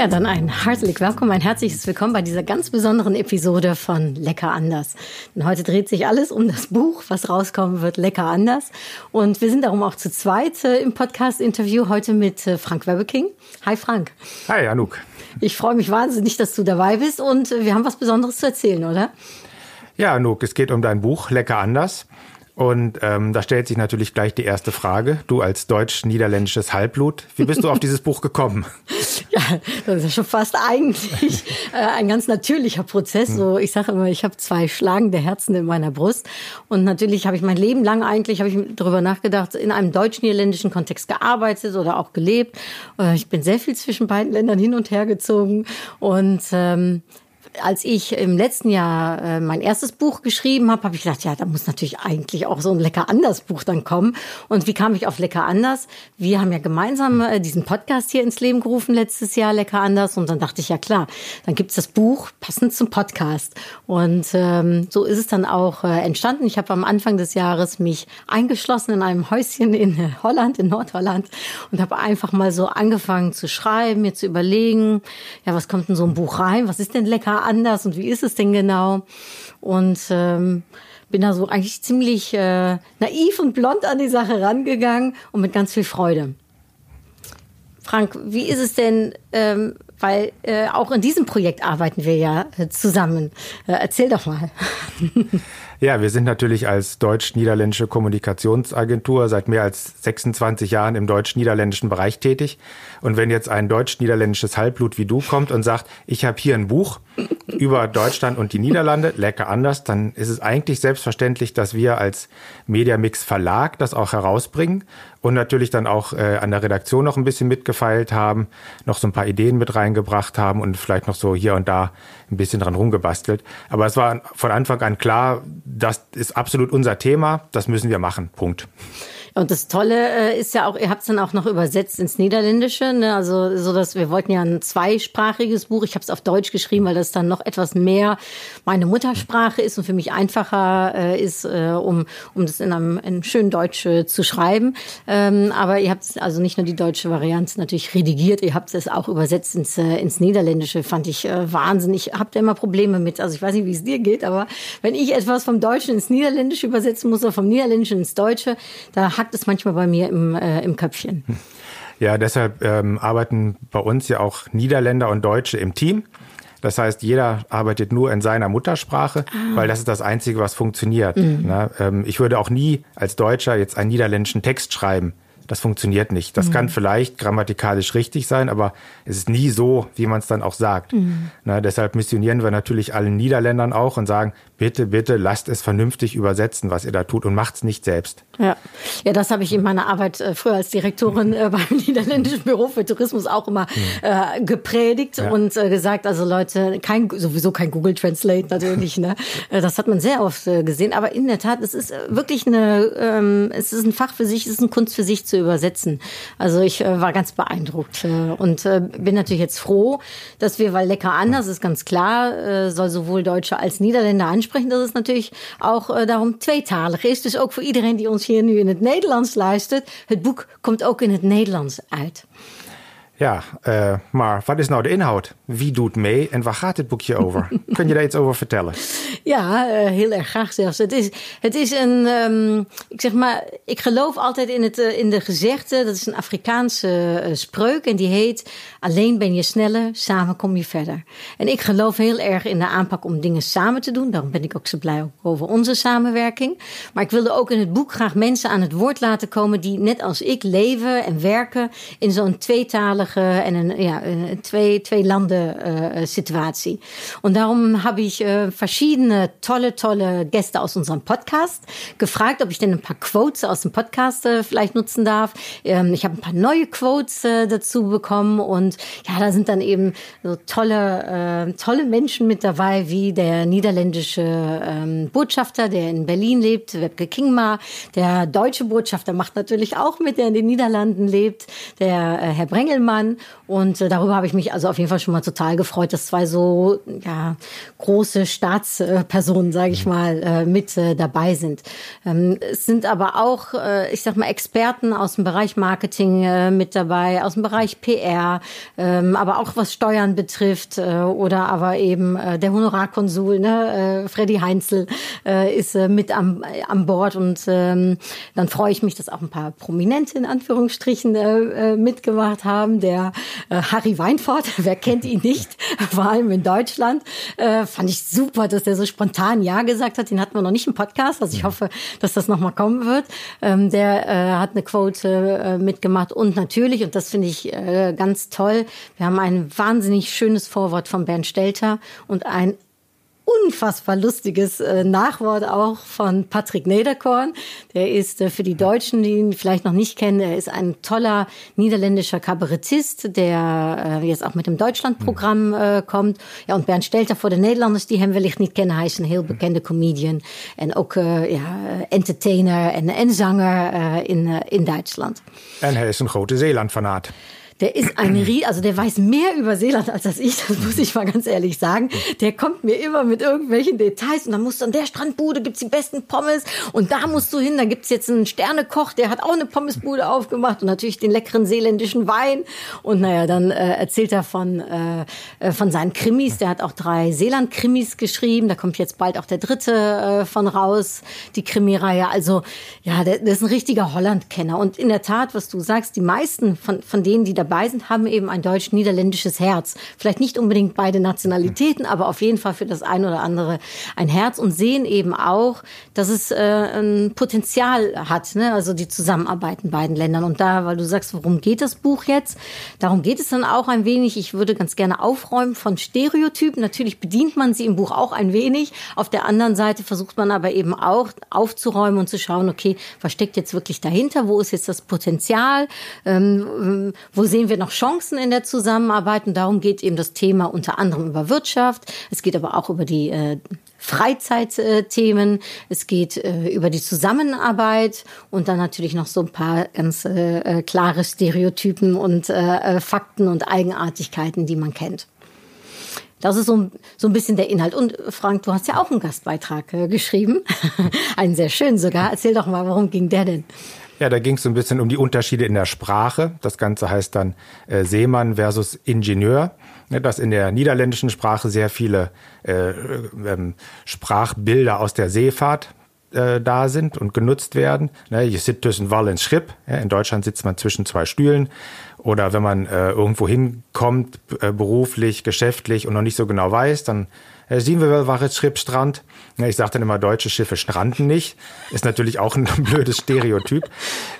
Ja, dann ein herzlich willkommen, ein herzliches Willkommen bei dieser ganz besonderen Episode von Lecker anders. Denn heute dreht sich alles um das Buch, was rauskommen wird, Lecker anders. Und wir sind darum auch zu zweit äh, im Podcast-Interview heute mit äh, Frank Webbeking. Hi Frank. Hi Anouk. Ich freue mich wahnsinnig, dass du dabei bist und äh, wir haben was Besonderes zu erzählen, oder? Ja, Anouk, es geht um dein Buch Lecker anders. Und ähm, da stellt sich natürlich gleich die erste Frage. Du als deutsch-niederländisches Halbblut, wie bist du auf dieses Buch gekommen? Ja, das ist ja schon fast eigentlich äh, ein ganz natürlicher Prozess. So, ich sage immer, ich habe zwei schlagende Herzen in meiner Brust. Und natürlich habe ich mein Leben lang eigentlich, habe ich darüber nachgedacht, in einem deutsch-niederländischen Kontext gearbeitet oder auch gelebt. Äh, ich bin sehr viel zwischen beiden Ländern hin und her gezogen. Und ähm, als ich im letzten Jahr äh, mein erstes Buch geschrieben habe, habe ich gedacht, ja, da muss natürlich eigentlich auch so ein Lecker anders Buch dann kommen. Und wie kam ich auf Lecker anders? Wir haben ja gemeinsam äh, diesen Podcast hier ins Leben gerufen letztes Jahr, Lecker anders. Und dann dachte ich, ja klar, dann gibt's das Buch passend zum Podcast. Und ähm, so ist es dann auch äh, entstanden. Ich habe am Anfang des Jahres mich eingeschlossen in einem Häuschen in Holland, in Nordholland und habe einfach mal so angefangen zu schreiben, mir zu überlegen, ja, was kommt in so ein Buch rein? Was ist denn lecker anders und wie ist es denn genau? Und ähm, bin da so eigentlich ziemlich äh, naiv und blond an die Sache rangegangen und mit ganz viel Freude. Frank, wie ist es denn, ähm, weil äh, auch in diesem Projekt arbeiten wir ja äh, zusammen. Äh, erzähl doch mal. Ja, wir sind natürlich als deutsch-niederländische Kommunikationsagentur seit mehr als 26 Jahren im deutsch-niederländischen Bereich tätig. Und wenn jetzt ein deutsch-niederländisches Halbblut wie du kommt und sagt, ich habe hier ein Buch über Deutschland und die Niederlande, lecker anders, dann ist es eigentlich selbstverständlich, dass wir als Mediamix Verlag das auch herausbringen und natürlich dann auch äh, an der Redaktion noch ein bisschen mitgefeilt haben, noch so ein paar Ideen mit reingebracht haben und vielleicht noch so hier und da ein bisschen dran rumgebastelt. Aber es war von Anfang an klar, das ist absolut unser Thema, das müssen wir machen. Punkt. Und das Tolle äh, ist ja auch, ihr habt es dann auch noch übersetzt ins Niederländische, ne? also so dass wir wollten ja ein zweisprachiges Buch. Ich habe es auf Deutsch geschrieben, weil das dann noch etwas mehr meine Muttersprache ist und für mich einfacher äh, ist, äh, um um das in einem, in einem schönen Deutsch äh, zu schreiben. Ähm, aber ihr habt also nicht nur die deutsche Variante natürlich redigiert, ihr habt es auch übersetzt ins äh, ins Niederländische. Fand ich äh, wahnsinnig. Ich habe da immer Probleme mit. Also ich weiß nicht, wie es dir geht, aber wenn ich etwas vom Deutschen ins Niederländische übersetzen muss oder vom Niederländischen ins Deutsche, da hackt es manchmal bei mir im, äh, im Köpfchen. Ja, deshalb ähm, arbeiten bei uns ja auch Niederländer und Deutsche im Team. Das heißt, jeder arbeitet nur in seiner Muttersprache, ah. weil das ist das Einzige, was funktioniert. Mhm. Na, ähm, ich würde auch nie als Deutscher jetzt einen niederländischen Text schreiben. Das funktioniert nicht. Das mhm. kann vielleicht grammatikalisch richtig sein, aber es ist nie so, wie man es dann auch sagt. Mhm. Na, deshalb missionieren wir natürlich allen Niederländern auch und sagen, bitte, bitte lasst es vernünftig übersetzen, was ihr da tut und macht es nicht selbst. Ja, ja das habe ich in meiner Arbeit äh, früher als Direktorin äh, beim Niederländischen Büro für Tourismus auch immer mhm. äh, gepredigt ja. und äh, gesagt, also Leute, kein, sowieso kein Google Translate natürlich, ne? Äh, das hat man sehr oft äh, gesehen, aber in der Tat, es ist wirklich eine, ähm, es ist ein Fach für sich, es ist eine Kunst für sich zu übersetzen. Also ich äh, war ganz beeindruckt äh, und äh, bin natürlich jetzt froh, dass wir, weil lecker anders ist ganz klar, äh, soll sowohl Deutsche als Niederländer ansprechen, dass es natürlich auch äh, darum tweetalig ist. Dus ook voor iedereen die ons hier nu in het Nederlands luistert, het boek komt ook in het Nederlands uit. Ja, uh, maar wat is nou de inhoud? Wie doet mee en waar gaat dit boekje over? Kun je daar iets over vertellen? Ja, uh, heel erg graag zelfs. Het is, het is een, um, ik zeg maar, ik geloof altijd in, het, uh, in de gezegde, dat is een Afrikaanse spreuk en die heet, alleen ben je sneller, samen kom je verder. En ik geloof heel erg in de aanpak om dingen samen te doen. Daarom ben ik ook zo blij over onze samenwerking. Maar ik wilde ook in het boek graag mensen aan het woord laten komen die net als ik leven en werken in zo'n tweetalige en een, ja, twee, twee Landen äh, Situatie. Und darum habe ich äh, verschiedene tolle, tolle Gäste aus unserem Podcast gefragt, ob ich denn ein paar Quotes aus dem Podcast vielleicht nutzen darf. Ähm, ich habe ein paar neue Quotes äh, dazu bekommen und ja, da sind dann eben so tolle, äh, tolle Menschen mit dabei, wie der niederländische ähm, Botschafter, der in Berlin lebt, Webke Kingma, der deutsche Botschafter macht natürlich auch mit, der in den Niederlanden lebt, der äh, Herr Brengelmann kann. Und äh, darüber habe ich mich also auf jeden Fall schon mal total gefreut, dass zwei so ja, große Staatspersonen, sage ich mal, äh, mit äh, dabei sind. Ähm, es sind aber auch, äh, ich sag mal, Experten aus dem Bereich Marketing äh, mit dabei, aus dem Bereich PR, ähm, aber auch was Steuern betrifft äh, oder aber eben äh, der Honorarkonsul, ne, äh, Freddy Heinzel äh, ist äh, mit am, äh, an Bord und ähm, dann freue ich mich, dass auch ein paar Prominente in Anführungsstrichen äh, äh, mitgemacht haben. Der äh, Harry Weinfort, wer kennt ihn nicht, vor allem in Deutschland, äh, fand ich super, dass der so spontan Ja gesagt hat. Den hatten wir noch nicht im Podcast, also ich hoffe, dass das nochmal kommen wird. Ähm, der äh, hat eine Quote äh, mitgemacht und natürlich, und das finde ich äh, ganz toll, wir haben ein wahnsinnig schönes Vorwort von Bernd Stelter und ein unfassbar lustiges äh, Nachwort auch von Patrick Nederkorn. Der ist äh, für die Deutschen, die ihn vielleicht noch nicht kennen, er ist ein toller niederländischer Kabarettist, der äh, jetzt auch mit dem Deutschlandprogramm äh, kommt. Ja, und Bernd Stelter voor de Nederlanders, die hem wellicht niet kennen. Hij is een heel bekende comedian en ook uh, ja, entertainer en, en zanger uh, in, uh, in Duitsland. En hij is een grote Zeeland-fanaat. Der ist ein Rie, also der weiß mehr über Seeland als das ich, das muss ich mal ganz ehrlich sagen. Der kommt mir immer mit irgendwelchen Details und dann musst du an der Strandbude gibt's die besten Pommes und da musst du hin, da gibt's jetzt einen Sternekoch, der hat auch eine Pommesbude aufgemacht und natürlich den leckeren seeländischen Wein. Und naja, dann äh, erzählt er von, äh, äh, von seinen Krimis, der hat auch drei Seeland-Krimis geschrieben, da kommt jetzt bald auch der dritte äh, von raus, die Krimireihe, also ja, der, der ist ein richtiger Holland-Kenner. Und in der Tat, was du sagst, die meisten von, von denen, die dabei sind, haben eben ein deutsch-niederländisches Herz. Vielleicht nicht unbedingt beide Nationalitäten, aber auf jeden Fall für das eine oder andere ein Herz und sehen eben auch, dass es äh, ein Potenzial hat, ne? also die Zusammenarbeit in beiden Ländern. Und da, weil du sagst, worum geht das Buch jetzt? Darum geht es dann auch ein wenig. Ich würde ganz gerne aufräumen von Stereotypen. Natürlich bedient man sie im Buch auch ein wenig. Auf der anderen Seite versucht man aber eben auch aufzuräumen und zu schauen, okay, was steckt jetzt wirklich dahinter? Wo ist jetzt das Potenzial? Ähm, wo sehen sehen wir noch Chancen in der Zusammenarbeit und darum geht eben das Thema unter anderem über Wirtschaft. Es geht aber auch über die äh, Freizeitthemen, es geht äh, über die Zusammenarbeit und dann natürlich noch so ein paar ganz äh, äh klare Stereotypen und äh, äh, Fakten und Eigenartigkeiten, die man kennt. Das ist so, so ein bisschen der Inhalt. Und Frank, du hast ja auch einen Gastbeitrag äh, geschrieben. einen sehr schönen sogar. Erzähl doch mal, worum ging der denn? Ja, da ging es so ein bisschen um die Unterschiede in der Sprache. Das Ganze heißt dann äh, Seemann versus Ingenieur. Ne, dass in der niederländischen Sprache sehr viele äh, ähm, Sprachbilder aus der Seefahrt äh, da sind und genutzt werden. Ne, je sitzt zwischen Wall und Schripp. Ja, in Deutschland sitzt man zwischen zwei Stühlen. Oder wenn man äh, irgendwo hinkommt, äh, beruflich, geschäftlich und noch nicht so genau weiß, dann äh, sehen wir war jetzt Schrippstrand. Ich sage dann immer, deutsche Schiffe stranden nicht. Ist natürlich auch ein blödes Stereotyp.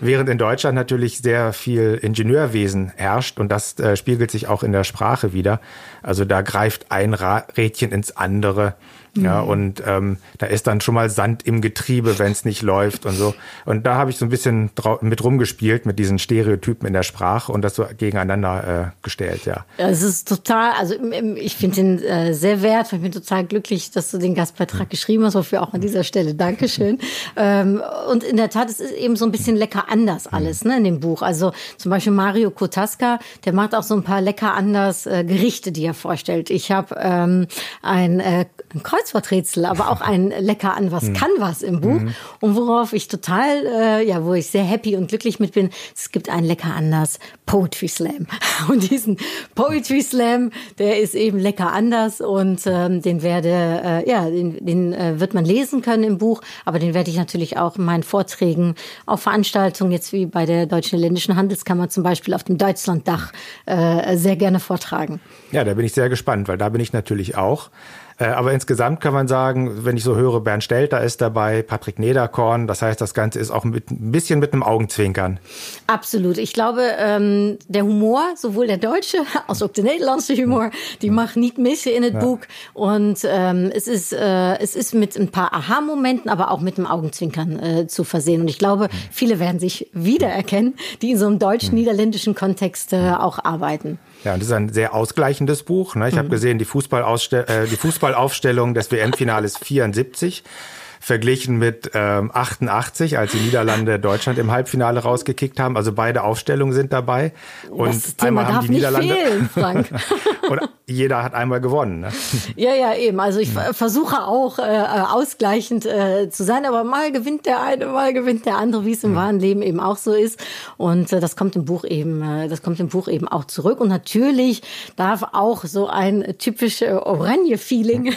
Während in Deutschland natürlich sehr viel Ingenieurwesen herrscht und das äh, spiegelt sich auch in der Sprache wieder. Also da greift ein Rädchen ins andere. Ja, mhm. und ähm, da ist dann schon mal Sand im Getriebe, wenn es nicht läuft und so. Und da habe ich so ein bisschen mit rumgespielt mit diesen Stereotypen in der Sprache und das so gegeneinander äh, gestellt, ja. Es ist total, also ich finde ihn äh, sehr wert. Ich bin total glücklich, dass du den Gastbeitrag mhm. geschrieben hast, wofür auch an dieser Stelle Dankeschön. ähm, und in der Tat, es ist eben so ein bisschen lecker anders mhm. alles ne, in dem Buch. Also zum Beispiel Mario Kotaska, der macht auch so ein paar lecker anders äh, Gerichte, die er vorstellt. Ich habe ähm, ein, äh, ein Kreuzworträtsel, aber auch ein Lecker an was mhm. kann was im Buch. Mhm. Und worauf ich total, äh, ja, wo ich sehr happy und glücklich mit bin, es gibt ein Lecker anders Poetry Slam. Und diesen Poetry Slam, der ist eben lecker anders und ähm, den werde, äh, ja, den, den äh, wird man lesen können im Buch, aber den werde ich natürlich auch in meinen Vorträgen auf Veranstaltungen, jetzt wie bei der Deutschen Ländischen Handelskammer zum Beispiel auf dem Deutschlanddach, äh, sehr gerne vortragen. Ja, da bin ich sehr gespannt, weil da bin ich natürlich auch. Äh, aber insgesamt kann man sagen, wenn ich so höre, Bernd Stelter ist dabei, Patrick Nederkorn, das heißt, das Ganze ist auch mit, ein bisschen mit einem Augenzwinkern. Absolut. Ich glaube, ähm, der Humor, sowohl der deutsche als auch der niederländische Humor, die macht nicht missen in het ja. Buch. Und ähm, es, ist, äh, es ist mit ein paar Aha-Momenten, aber auch mit einem Augenzwinkern äh, zu versehen. Und ich glaube, viele werden sich wiedererkennen, die in so einem deutsch-niederländischen Kontext äh, auch arbeiten. Ja, und das ist ein sehr ausgleichendes Buch. Ne? Ich mhm. habe gesehen, die, Fußballausstel äh, die Fußballaufstellung des WM-Finales 74 verglichen mit ähm, 88, als die Niederlande Deutschland im Halbfinale rausgekickt haben. Also beide Aufstellungen sind dabei. Und einmal haben die Niederlande. Fehlen, und jeder hat einmal gewonnen. Ne? Ja, ja, eben. Also ich versuche auch äh, ausgleichend äh, zu sein, aber mal gewinnt der eine, mal gewinnt der andere, wie es im mhm. wahren Leben eben auch so ist. Und äh, das kommt im Buch eben, äh, das kommt im Buch eben auch zurück. Und natürlich darf auch so ein typisch äh, Oranje-Feeling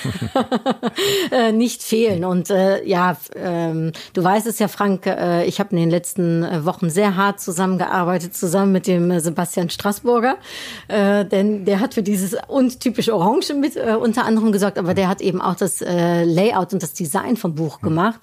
äh, nicht fehlen. Und äh, ja, ähm, du weißt es ja, Frank, äh, ich habe in den letzten äh, Wochen sehr hart zusammengearbeitet, zusammen mit dem äh, Sebastian Straßburger, äh, denn der hat für dieses und typisch Orange mit äh, unter anderem gesorgt, aber der hat eben auch das äh, Layout und das Design vom Buch gemacht.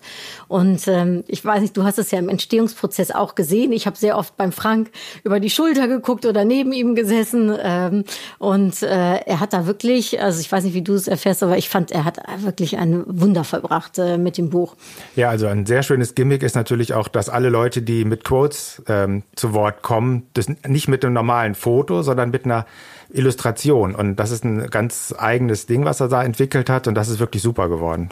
Und ähm, ich weiß nicht, du hast es ja im Entstehungsprozess auch gesehen. Ich habe sehr oft beim Frank über die Schulter geguckt oder neben ihm gesessen. Ähm, und äh, er hat da wirklich, also ich weiß nicht, wie du es erfährst, aber ich fand, er hat wirklich ein Wunder vollbracht äh, mit dem Buch. Ja, also ein sehr schönes Gimmick ist natürlich auch, dass alle Leute, die mit Quotes ähm, zu Wort kommen, das nicht mit einem normalen Foto, sondern mit einer Illustration. Und das ist ein ganz eigenes Ding, was er da entwickelt hat. Und das ist wirklich super geworden.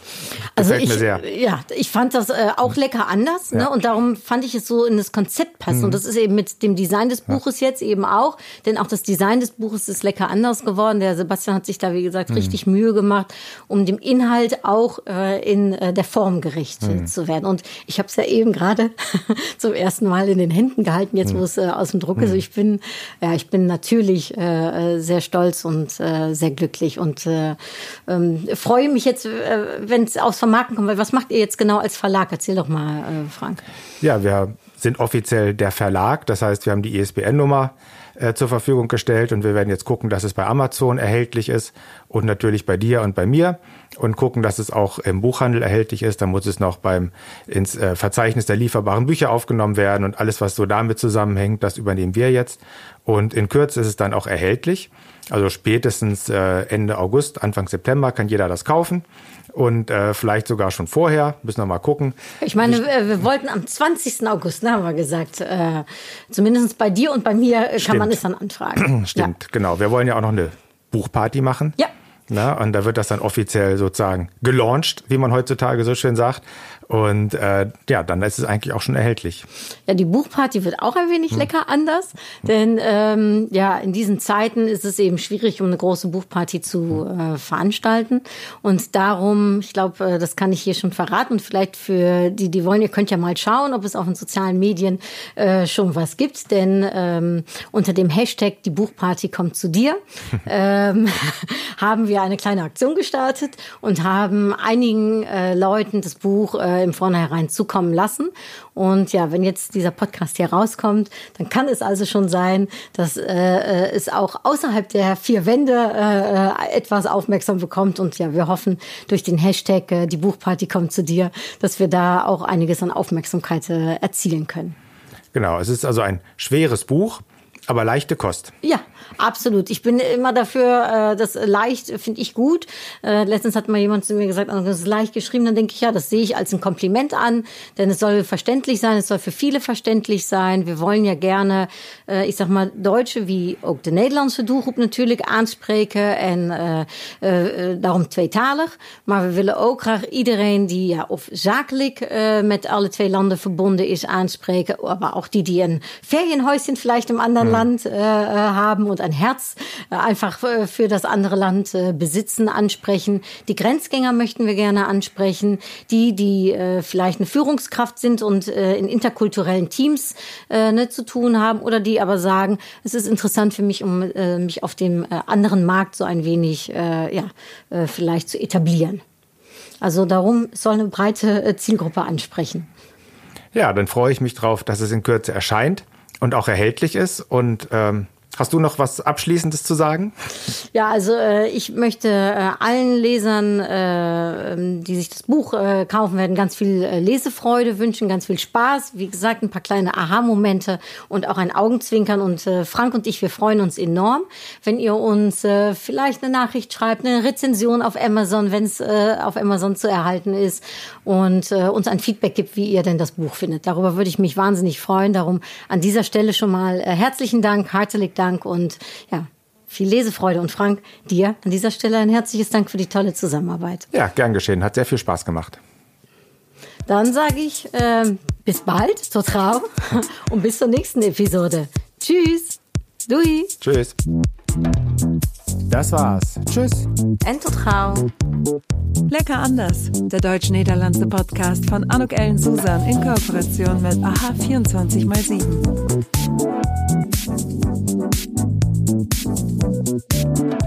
Also Gefällt also ich, mir sehr. Ja, ich fand das äh, auch lecker anders. Ne? Ja. Ne? Und darum fand ich es so in das Konzept passen. Mhm. Und das ist eben mit dem Design des Buches ja. jetzt eben auch. Denn auch das Design des Buches ist lecker anders geworden. Der Sebastian hat sich da, wie gesagt, mhm. richtig Mühe gemacht, um dem Inhalt auch äh, in äh, der Form gerecht mhm. zu werden. Und ich habe es ja eben gerade zum ersten Mal in den Händen gehalten, jetzt wo mhm. es äh, aus dem Druck ist. Mhm. Ich bin, ja, ich bin natürlich äh, sehr stolz und äh, sehr glücklich und äh, ähm, freue mich jetzt, äh, wenn es aufs Vermarkten kommt. Was macht ihr jetzt genau als Verlag? Erzähl doch mal, äh, Frank. Ja, wir sind offiziell der Verlag. Das heißt, wir haben die ISBN-Nummer äh, zur Verfügung gestellt und wir werden jetzt gucken, dass es bei Amazon erhältlich ist und natürlich bei dir und bei mir und gucken, dass es auch im Buchhandel erhältlich ist. Dann muss es noch beim ins äh, Verzeichnis der lieferbaren Bücher aufgenommen werden und alles, was so damit zusammenhängt, das übernehmen wir jetzt. Und in Kürze ist es dann auch erhältlich. Also spätestens äh, Ende August, Anfang September kann jeder das kaufen und äh, vielleicht sogar schon vorher. Müssen wir mal gucken. Ich meine, ich, wir wollten am 20. August, ne, haben wir gesagt, äh, zumindest bei dir und bei mir äh, kann stimmt. man es dann anfragen. Stimmt, ja. genau. Wir wollen ja auch noch eine Buchparty machen. Ja. Na, und da wird das dann offiziell sozusagen gelauncht, wie man heutzutage so schön sagt. Und äh, ja, dann ist es eigentlich auch schon erhältlich. Ja, die Buchparty wird auch ein wenig hm. lecker anders, denn ähm, ja, in diesen Zeiten ist es eben schwierig, um eine große Buchparty zu hm. äh, veranstalten. Und darum, ich glaube, äh, das kann ich hier schon verraten. Und vielleicht für die, die wollen, ihr könnt ja mal schauen, ob es auf den sozialen Medien äh, schon was gibt. Denn ähm, unter dem Hashtag die Buchparty kommt zu dir ähm, haben wir eine kleine Aktion gestartet und haben einigen äh, Leuten das Buch äh, äh, im Vornherein zukommen lassen. Und ja, wenn jetzt dieser Podcast hier rauskommt, dann kann es also schon sein, dass äh, äh, es auch außerhalb der vier Wände äh, etwas aufmerksam bekommt. Und ja, wir hoffen durch den Hashtag äh, die Buchparty kommt zu dir, dass wir da auch einiges an Aufmerksamkeit äh, erzielen können. Genau, es ist also ein schweres Buch, aber leichte Kost. Ja, Absolut. Ich bin immer dafür, äh, das leicht finde ich gut. Äh, letztens hat mal jemand zu mir gesagt, das ist leicht geschrieben. Dann denke ich, ja, das sehe ich als ein Kompliment an, denn es soll verständlich sein, es soll für viele verständlich sein. Wir wollen ja gerne, äh, ich sag mal, Deutsche wie auch de Nederlandse doelgroep natuurlijk aanspreken en uh, uh, daarom tweetalig. Maar we willen ook graag iedereen die ja, of zakelijk uh, met alle twee landen verbonden is aanspreken, aber auch die, die ein Ferienhäuschen vielleicht im anderen hm. Land äh, haben und ein Herz äh, einfach äh, für das andere Land äh, besitzen, ansprechen. Die Grenzgänger möchten wir gerne ansprechen. Die, die vielleicht eine Führungskraft sind und in interkulturellen Teams ne, zu tun haben oder die aber sagen, es ist interessant für mich, um mich auf dem anderen Markt so ein wenig ja, vielleicht zu etablieren. Also darum soll eine breite Zielgruppe ansprechen. Ja, dann freue ich mich drauf, dass es in Kürze erscheint und auch erhältlich ist. Und ähm, Hast du noch was Abschließendes zu sagen? Ja, also äh, ich möchte äh, allen Lesern, äh, die sich das Buch äh, kaufen werden, ganz viel äh, Lesefreude wünschen, ganz viel Spaß. Wie gesagt, ein paar kleine Aha-Momente und auch ein Augenzwinkern. Und äh, Frank und ich, wir freuen uns enorm, wenn ihr uns vielleicht eine Nachricht schreibt, eine Rezension auf Amazon, wenn es auf Amazon zu erhalten ist und uns ein Feedback gibt, wie ihr denn das Buch findet. Darüber würde ich mich wahnsinnig freuen. Darum an dieser Stelle schon mal herzlichen Dank, herzlich Dank Dank und ja, viel Lesefreude. Und Frank, dir an dieser Stelle ein herzliches Dank für die tolle Zusammenarbeit. Ja, gern geschehen. Hat sehr viel Spaß gemacht. Dann sage ich äh, bis bald, zur Trau und bis zur nächsten Episode. Tschüss. Dui. Tschüss. Das war's. Tschüss. Ento Trau. Lecker anders. Der deutsch-niederlandse Podcast von Anuk Ellen Susan in Kooperation mit AHA 24x7. Thank you.